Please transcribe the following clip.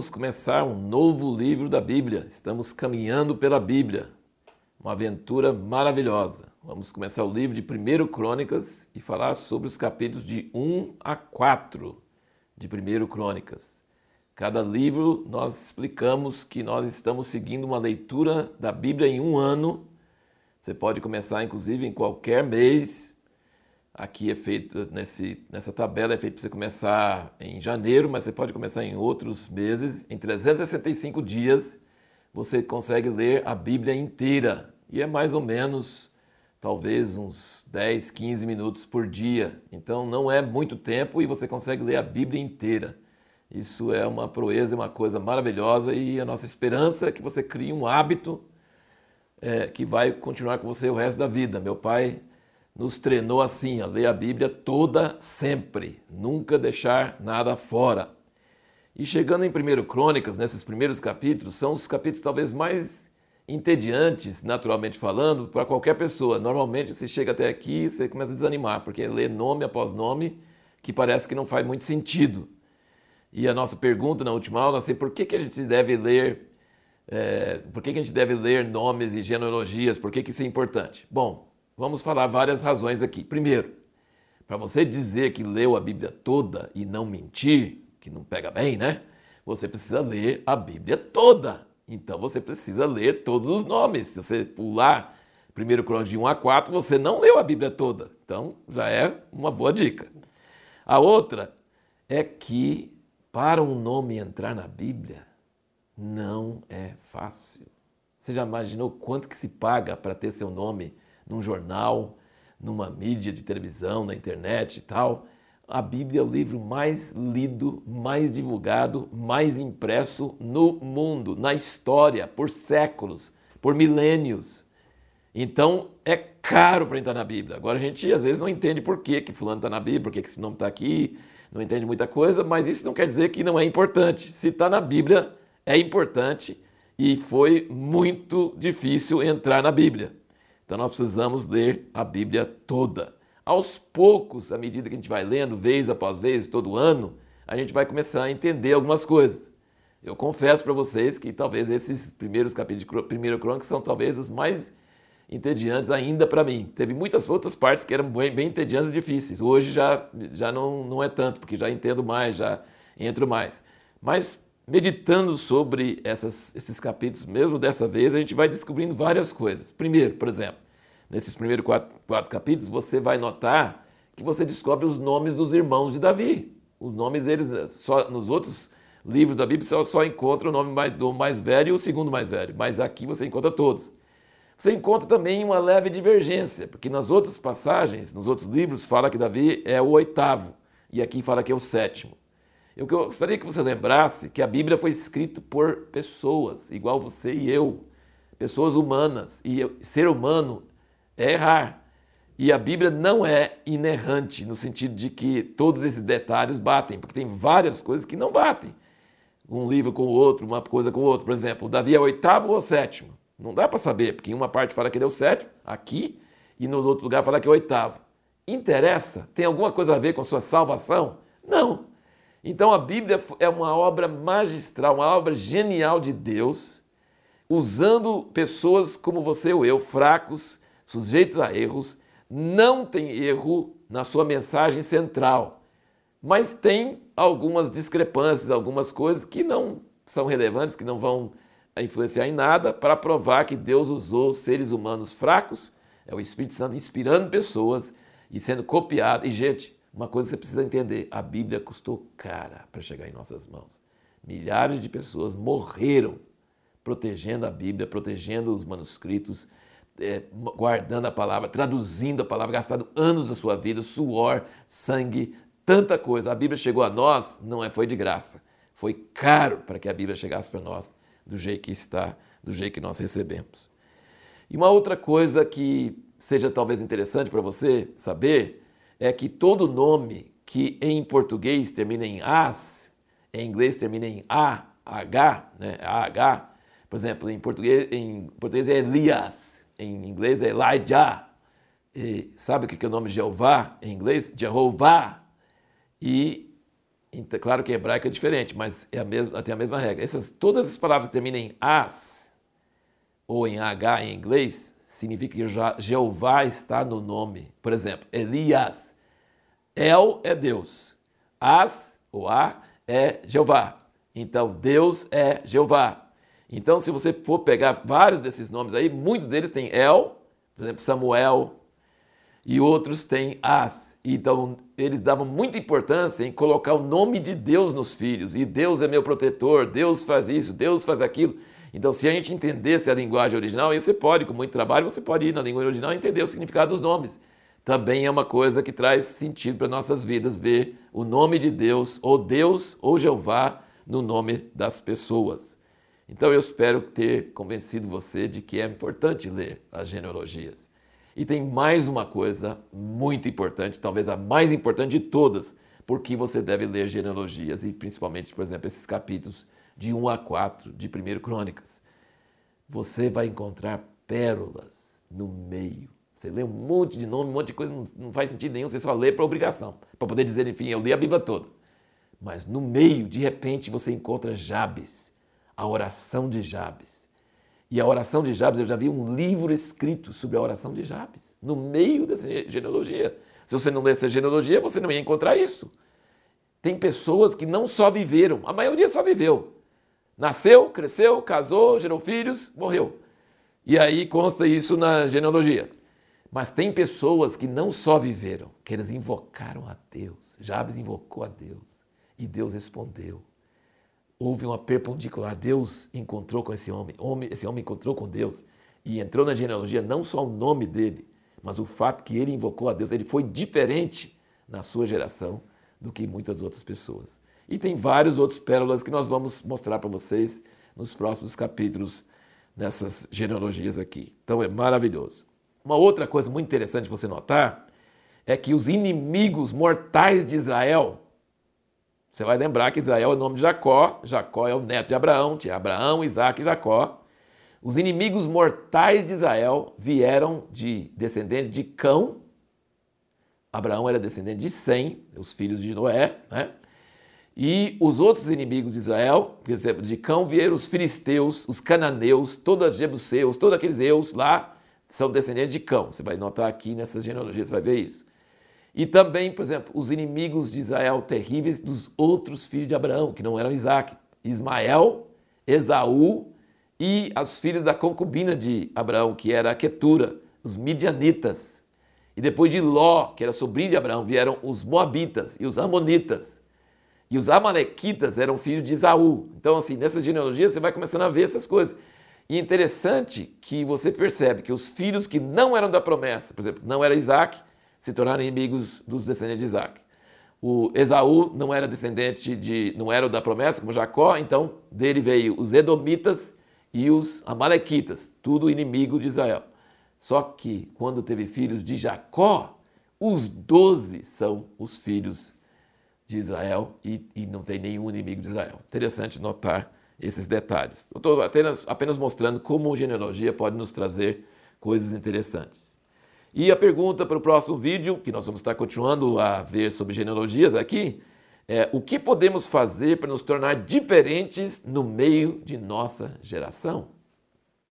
vamos começar um novo livro da Bíblia. Estamos caminhando pela Bíblia. Uma aventura maravilhosa. Vamos começar o livro de 1 Crônicas e falar sobre os capítulos de 1 a 4 de 1 Crônicas. Cada livro nós explicamos que nós estamos seguindo uma leitura da Bíblia em um ano. Você pode começar, inclusive, em qualquer mês, Aqui é feito, nesse, nessa tabela é feito para você começar em janeiro, mas você pode começar em outros meses. Em 365 dias você consegue ler a Bíblia inteira. E é mais ou menos, talvez, uns 10, 15 minutos por dia. Então não é muito tempo e você consegue ler a Bíblia inteira. Isso é uma proeza, uma coisa maravilhosa e a nossa esperança é que você crie um hábito é, que vai continuar com você o resto da vida. Meu pai nos treinou assim, a ler a Bíblia toda sempre, nunca deixar nada fora. E chegando em 1 Crônicas, nesses primeiros capítulos, são os capítulos talvez mais entediantes, naturalmente falando, para qualquer pessoa. Normalmente você chega até aqui e você começa a desanimar, porque lê nome após nome que parece que não faz muito sentido. E a nossa pergunta na última aula, assim, por que, que a gente deve ler, é, por que, que a gente deve ler nomes e genealogias, por que, que isso é importante? Bom, Vamos falar várias razões aqui. Primeiro, para você dizer que leu a Bíblia toda e não mentir, que não pega bem, né? Você precisa ler a Bíblia toda. Então você precisa ler todos os nomes. Se você pular 1 Crônicas de 1 a 4, você não leu a Bíblia toda. Então já é uma boa dica. A outra é que para um nome entrar na Bíblia não é fácil. Você já imaginou quanto que se paga para ter seu nome num jornal, numa mídia de televisão, na internet e tal. A Bíblia é o livro mais lido, mais divulgado, mais impresso no mundo, na história, por séculos, por milênios. Então é caro para entrar na Bíblia. Agora a gente às vezes não entende por que, que fulano está na Bíblia, por que, que esse nome está aqui, não entende muita coisa, mas isso não quer dizer que não é importante. Se está na Bíblia, é importante e foi muito difícil entrar na Bíblia. Então nós precisamos ler a Bíblia toda. Aos poucos, à medida que a gente vai lendo, vez após vez, todo ano, a gente vai começar a entender algumas coisas. Eu confesso para vocês que talvez esses primeiros capítulos de Primeira Crônica são talvez os mais entediantes ainda para mim. Teve muitas outras partes que eram bem, bem entediantes e difíceis. Hoje já, já não, não é tanto, porque já entendo mais, já entro mais. Mas meditando sobre essas, esses capítulos, mesmo dessa vez, a gente vai descobrindo várias coisas. Primeiro, por exemplo, nesses primeiros quatro, quatro capítulos, você vai notar que você descobre os nomes dos irmãos de Davi. Os nomes deles, só nos outros livros da Bíblia, você só encontra o nome mais, do mais velho e o segundo mais velho, mas aqui você encontra todos. Você encontra também uma leve divergência, porque nas outras passagens, nos outros livros, fala que Davi é o oitavo, e aqui fala que é o sétimo. Eu gostaria que você lembrasse que a Bíblia foi escrita por pessoas, igual você e eu, pessoas humanas. E ser humano é errar. E a Bíblia não é inerrante, no sentido de que todos esses detalhes batem, porque tem várias coisas que não batem. Um livro com o outro, uma coisa com o outro. Por exemplo, Davi é oitavo ou sétimo? Não dá para saber, porque em uma parte fala que ele é o sétimo, aqui, e no outro lugar fala que é o oitavo. Interessa? Tem alguma coisa a ver com a sua salvação? Não. Então a Bíblia é uma obra magistral, uma obra genial de Deus, usando pessoas como você ou eu, fracos, sujeitos a erros, não tem erro na sua mensagem central, mas tem algumas discrepâncias, algumas coisas que não são relevantes, que não vão influenciar em nada, para provar que Deus usou seres humanos fracos, é o Espírito Santo inspirando pessoas e sendo copiado. E, gente, uma coisa que você precisa entender: a Bíblia custou cara para chegar em nossas mãos. Milhares de pessoas morreram protegendo a Bíblia, protegendo os manuscritos, é, guardando a palavra, traduzindo a palavra, gastando anos da sua vida, suor, sangue, tanta coisa. A Bíblia chegou a nós, não é, foi de graça. Foi caro para que a Bíblia chegasse para nós do jeito que está, do jeito que nós recebemos. E uma outra coisa que seja talvez interessante para você saber é que todo nome que em português termina em as, em inglês termina em a, h, né, ah, por exemplo, em português, em português é Elias, em inglês é Elijah. E sabe o que é o nome Jeová em inglês? Jeová. E Então, claro que hebraico é diferente, mas é a mesma, tem a mesma regra. Essas, todas as palavras que terminam em as ou em H em inglês, significa que Jeová está no nome. Por exemplo, Elias. El é Deus. As, ou A, é Jeová. Então, Deus é Jeová. Então, se você for pegar vários desses nomes aí, muitos deles têm El, por exemplo, Samuel, e outros têm As. Então, eles davam muita importância em colocar o nome de Deus nos filhos. E Deus é meu protetor, Deus faz isso, Deus faz aquilo. Então, se a gente entendesse a linguagem original, aí você pode, com muito trabalho, você pode ir na língua original e entender o significado dos nomes. Também é uma coisa que traz sentido para nossas vidas, ver o nome de Deus, ou Deus, ou Jeová, no nome das pessoas. Então eu espero ter convencido você de que é importante ler as genealogias. E tem mais uma coisa muito importante, talvez a mais importante de todas, porque você deve ler genealogias e principalmente, por exemplo, esses capítulos de 1 a 4 de 1 Crônicas. Você vai encontrar pérolas no meio. Você lê um monte de nome, um monte de coisa, não, faz sentido nenhum, você só lê para obrigação, para poder dizer, enfim, eu li a Bíblia toda. Mas no meio, de repente, você encontra Jabes a oração de Jabes. E a oração de Jabes, eu já vi um livro escrito sobre a oração de Jabes, no meio dessa genealogia. Se você não lê essa genealogia, você não ia encontrar isso. Tem pessoas que não só viveram, a maioria só viveu. Nasceu, cresceu, casou, gerou filhos, morreu. E aí consta isso na genealogia. Mas tem pessoas que não só viveram, que eles invocaram a Deus. Jabes invocou a Deus e Deus respondeu houve uma perpendicular. Deus encontrou com esse homem, esse homem encontrou com Deus e entrou na genealogia não só o nome dele, mas o fato que ele invocou a Deus. Ele foi diferente na sua geração do que muitas outras pessoas. E tem vários outros pérolas que nós vamos mostrar para vocês nos próximos capítulos dessas genealogias aqui. Então é maravilhoso. Uma outra coisa muito interessante você notar é que os inimigos mortais de Israel você vai lembrar que Israel é o nome de Jacó, Jacó é o neto de Abraão, tinha Abraão, Isaac e Jacó. Os inimigos mortais de Israel vieram de descendente de Cão. Abraão era descendente de Sem, os filhos de Noé, né? E os outros inimigos de Israel, por exemplo, de Cão vieram os filisteus, os cananeus, todos os jebuseus, todos aqueles eus lá são descendentes de Cão. Você vai notar aqui nessas genealogias, você vai ver isso. E também, por exemplo, os inimigos de Israel terríveis dos outros filhos de Abraão, que não eram Isaac, Ismael, Esaú e os filhos da concubina de Abraão, que era a Quetura, os midianitas. E depois de Ló, que era sobrinho de Abraão, vieram os moabitas e os amonitas. E os amalequitas eram filhos de Esaú. Então, assim, nessa genealogia você vai começando a ver essas coisas. E é interessante que você percebe que os filhos que não eram da promessa, por exemplo, não era Isaac, se tornaram inimigos dos descendentes de Isaac. O Esaú não era descendente de, não era o da promessa, como Jacó, então dele veio os Edomitas e os Amalequitas, tudo inimigo de Israel. Só que quando teve filhos de Jacó, os doze são os filhos de Israel e, e, não tem nenhum inimigo de Israel. Interessante notar esses detalhes. estou apenas, apenas mostrando como genealogia pode nos trazer coisas interessantes. E a pergunta para o próximo vídeo, que nós vamos estar continuando a ver sobre genealogias aqui, é o que podemos fazer para nos tornar diferentes no meio de nossa geração?